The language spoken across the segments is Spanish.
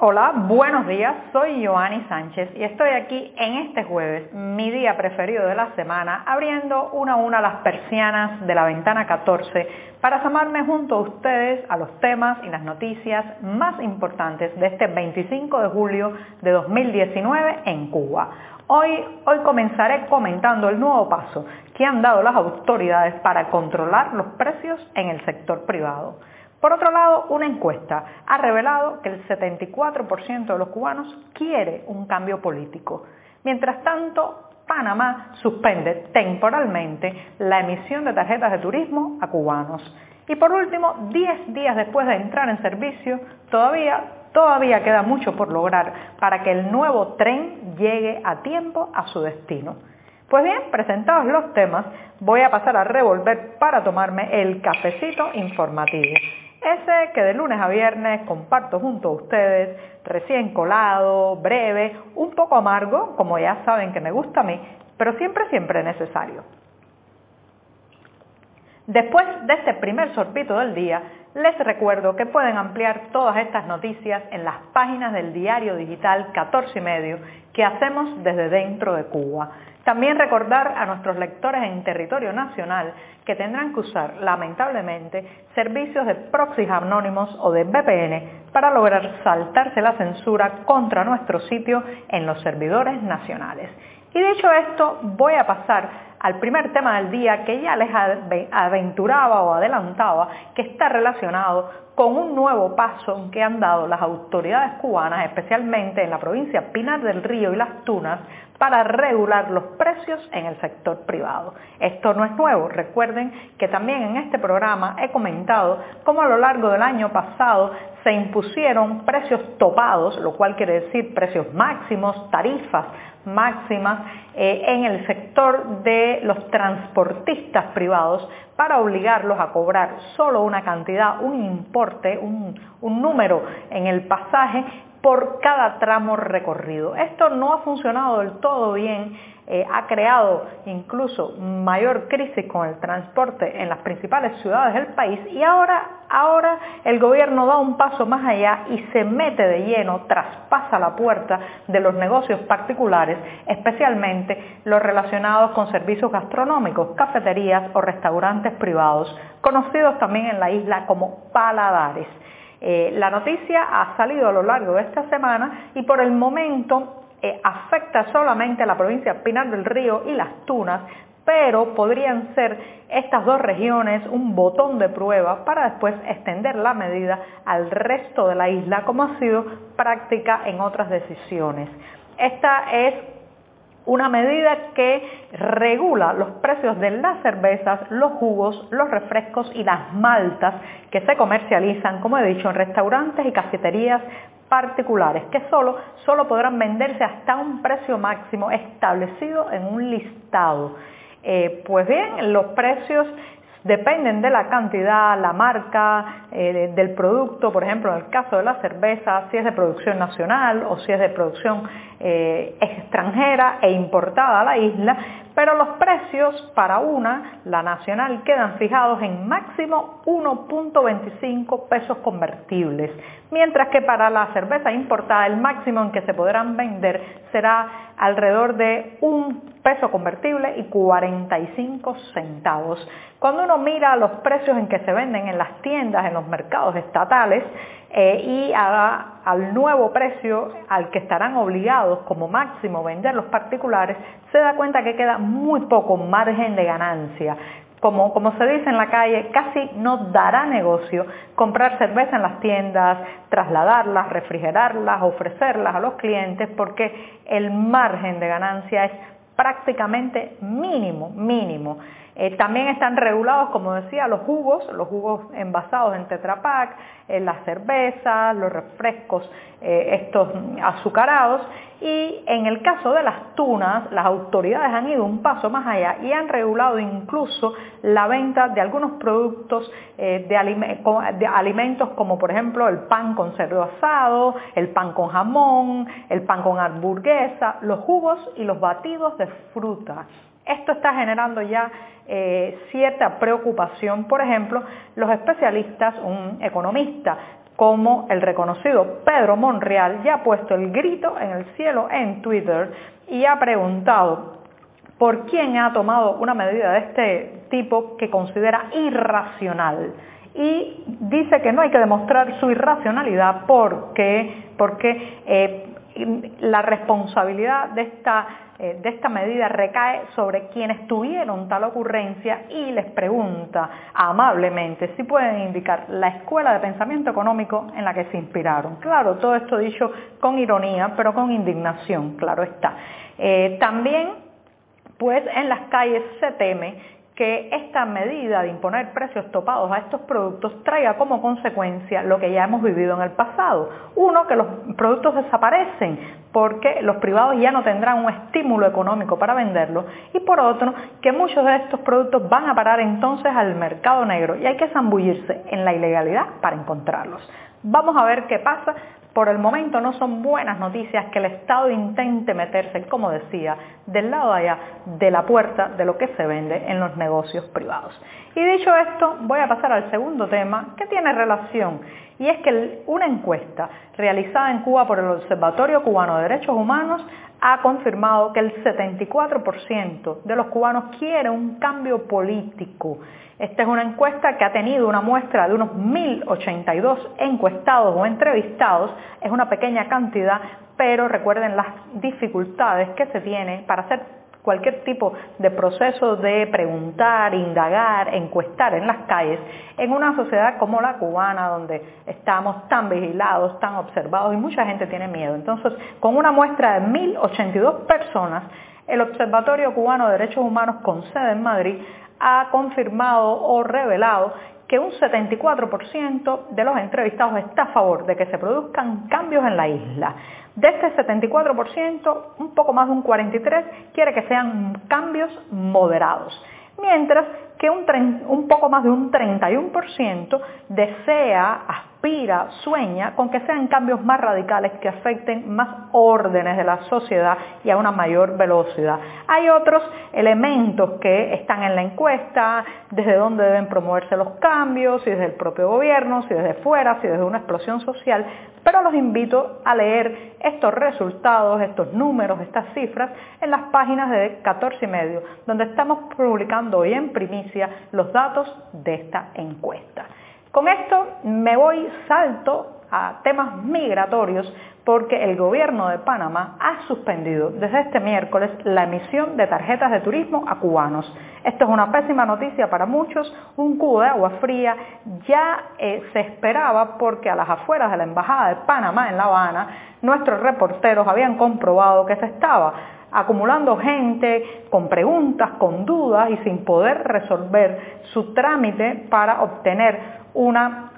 Hola, buenos días, soy Joanny Sánchez y estoy aquí en este jueves, mi día preferido de la semana, abriendo una a una las persianas de la ventana 14 para asomarme junto a ustedes a los temas y las noticias más importantes de este 25 de julio de 2019 en Cuba. Hoy, hoy comenzaré comentando el nuevo paso que han dado las autoridades para controlar los precios en el sector privado. Por otro lado, una encuesta ha revelado que el 74% de los cubanos quiere un cambio político. Mientras tanto, Panamá suspende temporalmente la emisión de tarjetas de turismo a cubanos. Y por último, 10 días después de entrar en servicio, todavía, todavía queda mucho por lograr para que el nuevo tren llegue a tiempo a su destino. Pues bien, presentados los temas, voy a pasar a revolver para tomarme el cafecito informativo. Ese que de lunes a viernes comparto junto a ustedes, recién colado, breve, un poco amargo, como ya saben que me gusta a mí, pero siempre, siempre necesario. Después de este primer sorbito del día, les recuerdo que pueden ampliar todas estas noticias en las páginas del diario digital 14 y medio que hacemos desde dentro de Cuba. También recordar a nuestros lectores en territorio nacional que tendrán que usar, lamentablemente, servicios de proxies anónimos o de VPN para lograr saltarse la censura contra nuestro sitio en los servidores nacionales. Y dicho esto, voy a pasar al primer tema del día que ya les aventuraba o adelantaba, que está relacionado con un nuevo paso que han dado las autoridades cubanas, especialmente en la provincia Pinar del Río y Las Tunas, para regular los precios en el sector privado. Esto no es nuevo, recuerden que también en este programa he comentado cómo a lo largo del año pasado se impusieron precios topados, lo cual quiere decir precios máximos, tarifas máximas eh, en el sector de los transportistas privados para obligarlos a cobrar solo una cantidad, un importe, un, un número en el pasaje por cada tramo recorrido. Esto no ha funcionado del todo bien, eh, ha creado incluso mayor crisis con el transporte en las principales ciudades del país y ahora, ahora el gobierno da un paso más allá y se mete de lleno, traspasa la puerta de los negocios particulares, especialmente los relacionados con servicios gastronómicos, cafeterías o restaurantes privados, conocidos también en la isla como paladares. Eh, la noticia ha salido a lo largo de esta semana y por el momento eh, afecta solamente a la provincia Pinar del Río y Las Tunas, pero podrían ser estas dos regiones un botón de prueba para después extender la medida al resto de la isla, como ha sido práctica en otras decisiones. Esta es una medida que regula los precios de las cervezas, los jugos, los refrescos y las maltas que se comercializan, como he dicho, en restaurantes y cafeterías particulares, que solo, solo podrán venderse hasta un precio máximo establecido en un listado. Eh, pues bien, los precios dependen de la cantidad, la marca eh, del producto, por ejemplo, en el caso de la cerveza, si es de producción nacional o si es de producción eh, extranjera e importada a la isla, pero los precios para una, la nacional, quedan fijados en máximo 1.25 pesos convertibles, mientras que para la cerveza importada el máximo en que se podrán vender será alrededor de un peso convertible y 45 centavos. Cuando uno mira los precios en que se venden en las tiendas, en los mercados estatales, eh, y al nuevo precio al que estarán obligados como máximo vender los particulares, se da cuenta que queda muy poco margen de ganancia. Como, como, se dice en la calle, casi no dará negocio comprar cerveza en las tiendas, trasladarlas, refrigerarlas, ofrecerlas a los clientes, porque el margen de ganancia es prácticamente mínimo, mínimo. Eh, también están regulados, como decía, los jugos, los jugos envasados en Tetra Pak, eh, las cervezas, los refrescos, eh, estos azucarados. Y en el caso de las tunas, las autoridades han ido un paso más allá y han regulado incluso la venta de algunos productos de, alimentos como por ejemplo el pan con cerdo asado, el pan con jamón, el pan con hamburguesa, los jugos y los batidos de fruta. Esto está generando ya eh, cierta preocupación. Por ejemplo, los especialistas, un economista como el reconocido Pedro Monreal ya ha puesto el grito en el cielo en Twitter y ha preguntado por quién ha tomado una medida de este tipo que considera irracional. Y dice que no hay que demostrar su irracionalidad porque, porque eh, la responsabilidad de esta eh, de esta medida recae sobre quienes tuvieron tal ocurrencia y les pregunta amablemente si pueden indicar la escuela de pensamiento económico en la que se inspiraron. Claro, todo esto dicho con ironía, pero con indignación, claro está. Eh, también, pues en las calles se teme que esta medida de imponer precios topados a estos productos traiga como consecuencia lo que ya hemos vivido en el pasado. Uno, que los productos desaparecen porque los privados ya no tendrán un estímulo económico para venderlos y por otro, que muchos de estos productos van a parar entonces al mercado negro y hay que zambullirse en la ilegalidad para encontrarlos. Vamos a ver qué pasa por el momento no son buenas noticias que el Estado intente meterse, como decía, del lado allá de la puerta de lo que se vende en los negocios privados. Y dicho esto, voy a pasar al segundo tema que tiene relación y es que una encuesta realizada en Cuba por el Observatorio Cubano de Derechos Humanos ha confirmado que el 74% de los cubanos quiere un cambio político esta es una encuesta que ha tenido una muestra de unos 1.082 encuestados o entrevistados. Es una pequeña cantidad, pero recuerden las dificultades que se tiene para hacer cualquier tipo de proceso de preguntar, indagar, encuestar en las calles, en una sociedad como la cubana, donde estamos tan vigilados, tan observados y mucha gente tiene miedo. Entonces, con una muestra de 1.082 personas, el Observatorio Cubano de Derechos Humanos con sede en Madrid ha confirmado o revelado que un 74% de los entrevistados está a favor de que se produzcan cambios en la isla. De este 74%, un poco más de un 43% quiere que sean cambios moderados, mientras que un, un poco más de un 31% desea, aspira, sueña con que sean cambios más radicales que afecten más órdenes de la sociedad y a una mayor velocidad. Hay otros elementos que están en la encuesta, desde dónde deben promoverse los cambios, si desde el propio gobierno, si desde fuera, si desde una explosión social, pero los invito a leer estos resultados, estos números, estas cifras en las páginas de 14 y medio, donde estamos publicando hoy en primicia los datos de esta encuesta. Con esto me voy salto a temas migratorios porque el gobierno de Panamá ha suspendido desde este miércoles la emisión de tarjetas de turismo a cubanos. Esto es una pésima noticia para muchos, un cubo de agua fría ya eh, se esperaba porque a las afueras de la Embajada de Panamá en La Habana, nuestros reporteros habían comprobado que se estaba acumulando gente con preguntas, con dudas y sin poder resolver su trámite para obtener una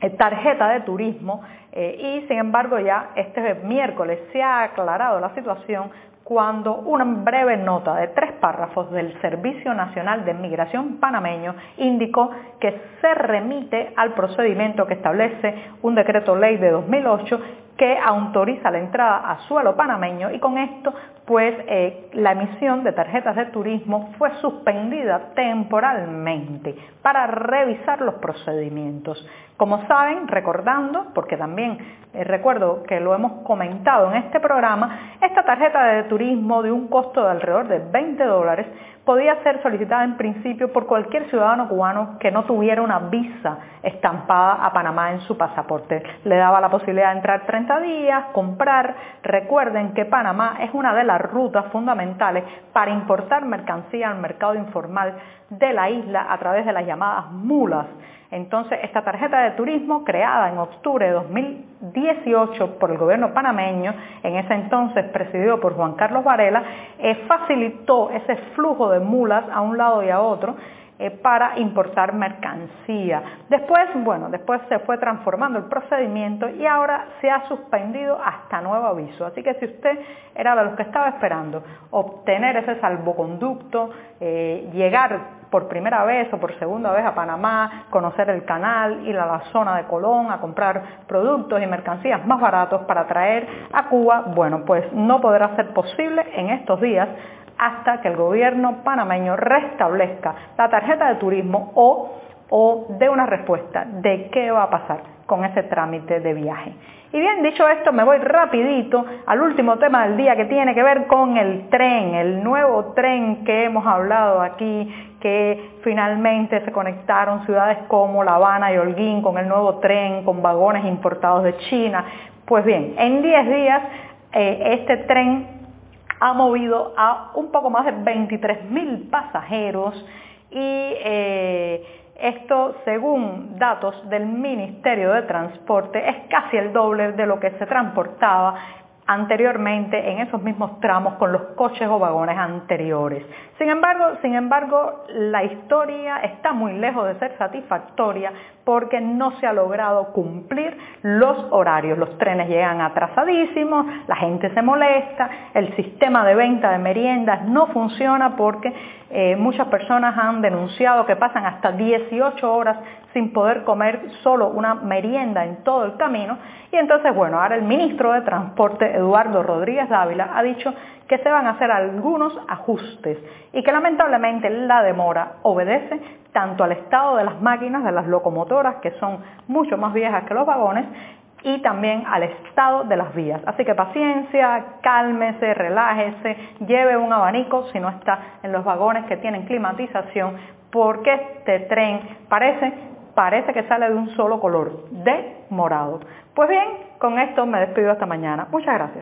eh, tarjeta de turismo eh, y sin embargo ya este miércoles se ha aclarado la situación cuando una breve nota de tres párrafos del Servicio Nacional de Migración panameño indicó que se remite al procedimiento que establece un decreto ley de 2008 que autoriza la entrada a suelo panameño y con esto pues eh, la emisión de tarjetas de turismo fue suspendida temporalmente para revisar los procedimientos. Como saben, recordando, porque también eh, recuerdo que lo hemos comentado en este programa, esta tarjeta de turismo de un costo de alrededor de 20 dólares podía ser solicitada en principio por cualquier ciudadano cubano que no tuviera una visa estampada a Panamá en su pasaporte. Le daba la posibilidad de entrar 30 días, comprar. Recuerden que Panamá es una de las rutas fundamentales para importar mercancía al mercado informal de la isla a través de las llamadas mulas. Entonces, esta tarjeta de turismo, creada en octubre de 2018 por el gobierno panameño, en ese entonces presidido por Juan Carlos Varela, eh, facilitó ese flujo de mulas a un lado y a otro eh, para importar mercancía. Después, bueno, después se fue transformando el procedimiento y ahora se ha suspendido hasta nuevo aviso. Así que si usted era de los que estaba esperando obtener ese salvoconducto, eh, llegar por primera vez o por segunda vez a Panamá, conocer el canal, ir a la zona de Colón a comprar productos y mercancías más baratos para traer a Cuba, bueno, pues no podrá ser posible en estos días hasta que el gobierno panameño restablezca la tarjeta de turismo o o dé una respuesta de qué va a pasar con ese trámite de viaje. Y bien, dicho esto, me voy rapidito al último tema del día que tiene que ver con el tren, el nuevo tren que hemos hablado aquí, que finalmente se conectaron ciudades como La Habana y Holguín con el nuevo tren, con vagones importados de China. Pues bien, en 10 días eh, este tren ha movido a un poco más de 23 mil pasajeros y eh, esto, según datos del Ministerio de Transporte, es casi el doble de lo que se transportaba anteriormente en esos mismos tramos con los coches o vagones anteriores. Sin embargo, sin embargo, la historia está muy lejos de ser satisfactoria porque no se ha logrado cumplir los horarios. Los trenes llegan atrasadísimos, la gente se molesta, el sistema de venta de meriendas no funciona porque eh, muchas personas han denunciado que pasan hasta 18 horas sin poder comer solo una merienda en todo el camino. Y entonces, bueno, ahora el ministro de Transporte, Eduardo Rodríguez Dávila, ha dicho que se van a hacer algunos ajustes y que lamentablemente la demora obedece tanto al estado de las máquinas, de las locomotoras, que son mucho más viejas que los vagones, y también al estado de las vías. Así que paciencia, cálmese, relájese, lleve un abanico si no está en los vagones que tienen climatización, porque este tren parece, parece que sale de un solo color, de morado. Pues bien, con esto me despido hasta mañana. Muchas gracias.